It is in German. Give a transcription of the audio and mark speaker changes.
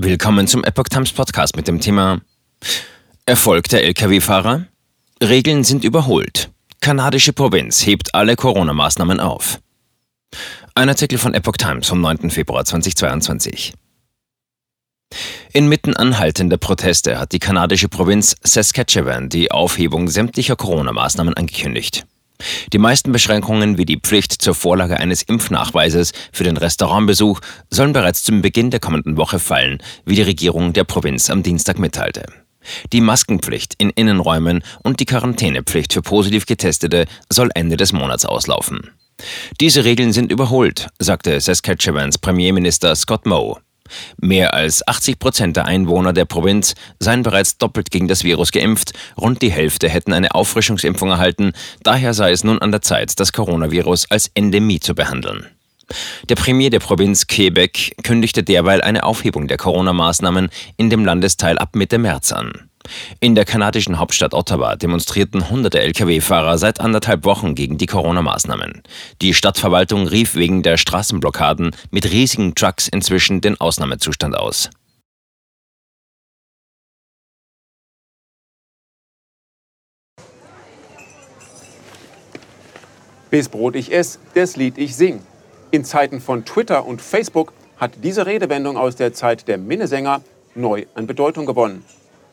Speaker 1: Willkommen zum Epoch Times Podcast mit dem Thema Erfolg der Lkw-Fahrer? Regeln sind überholt. Kanadische Provinz hebt alle Corona-Maßnahmen auf. Ein Artikel von Epoch Times vom 9. Februar 2022. Inmitten anhaltender Proteste hat die kanadische Provinz Saskatchewan die Aufhebung sämtlicher Corona-Maßnahmen angekündigt. Die meisten Beschränkungen wie die Pflicht zur Vorlage eines Impfnachweises für den Restaurantbesuch sollen bereits zum Beginn der kommenden Woche fallen, wie die Regierung der Provinz am Dienstag mitteilte. Die Maskenpflicht in Innenräumen und die Quarantänepflicht für positiv Getestete soll Ende des Monats auslaufen. Diese Regeln sind überholt, sagte Saskatchewans Premierminister Scott Moe. Mehr als 80 Prozent der Einwohner der Provinz seien bereits doppelt gegen das Virus geimpft, rund die Hälfte hätten eine Auffrischungsimpfung erhalten, daher sei es nun an der Zeit, das Coronavirus als Endemie zu behandeln. Der Premier der Provinz Quebec kündigte derweil eine Aufhebung der Corona-Maßnahmen in dem Landesteil ab Mitte März an. In der kanadischen Hauptstadt Ottawa demonstrierten hunderte Lkw-Fahrer seit anderthalb Wochen gegen die Corona-Maßnahmen. Die Stadtverwaltung rief wegen der Straßenblockaden mit riesigen Trucks inzwischen den Ausnahmezustand aus.
Speaker 2: Bis Brot ich ess, das Lied ich sing. In Zeiten von Twitter und Facebook hat diese Redewendung aus der Zeit der Minnesänger neu an Bedeutung gewonnen.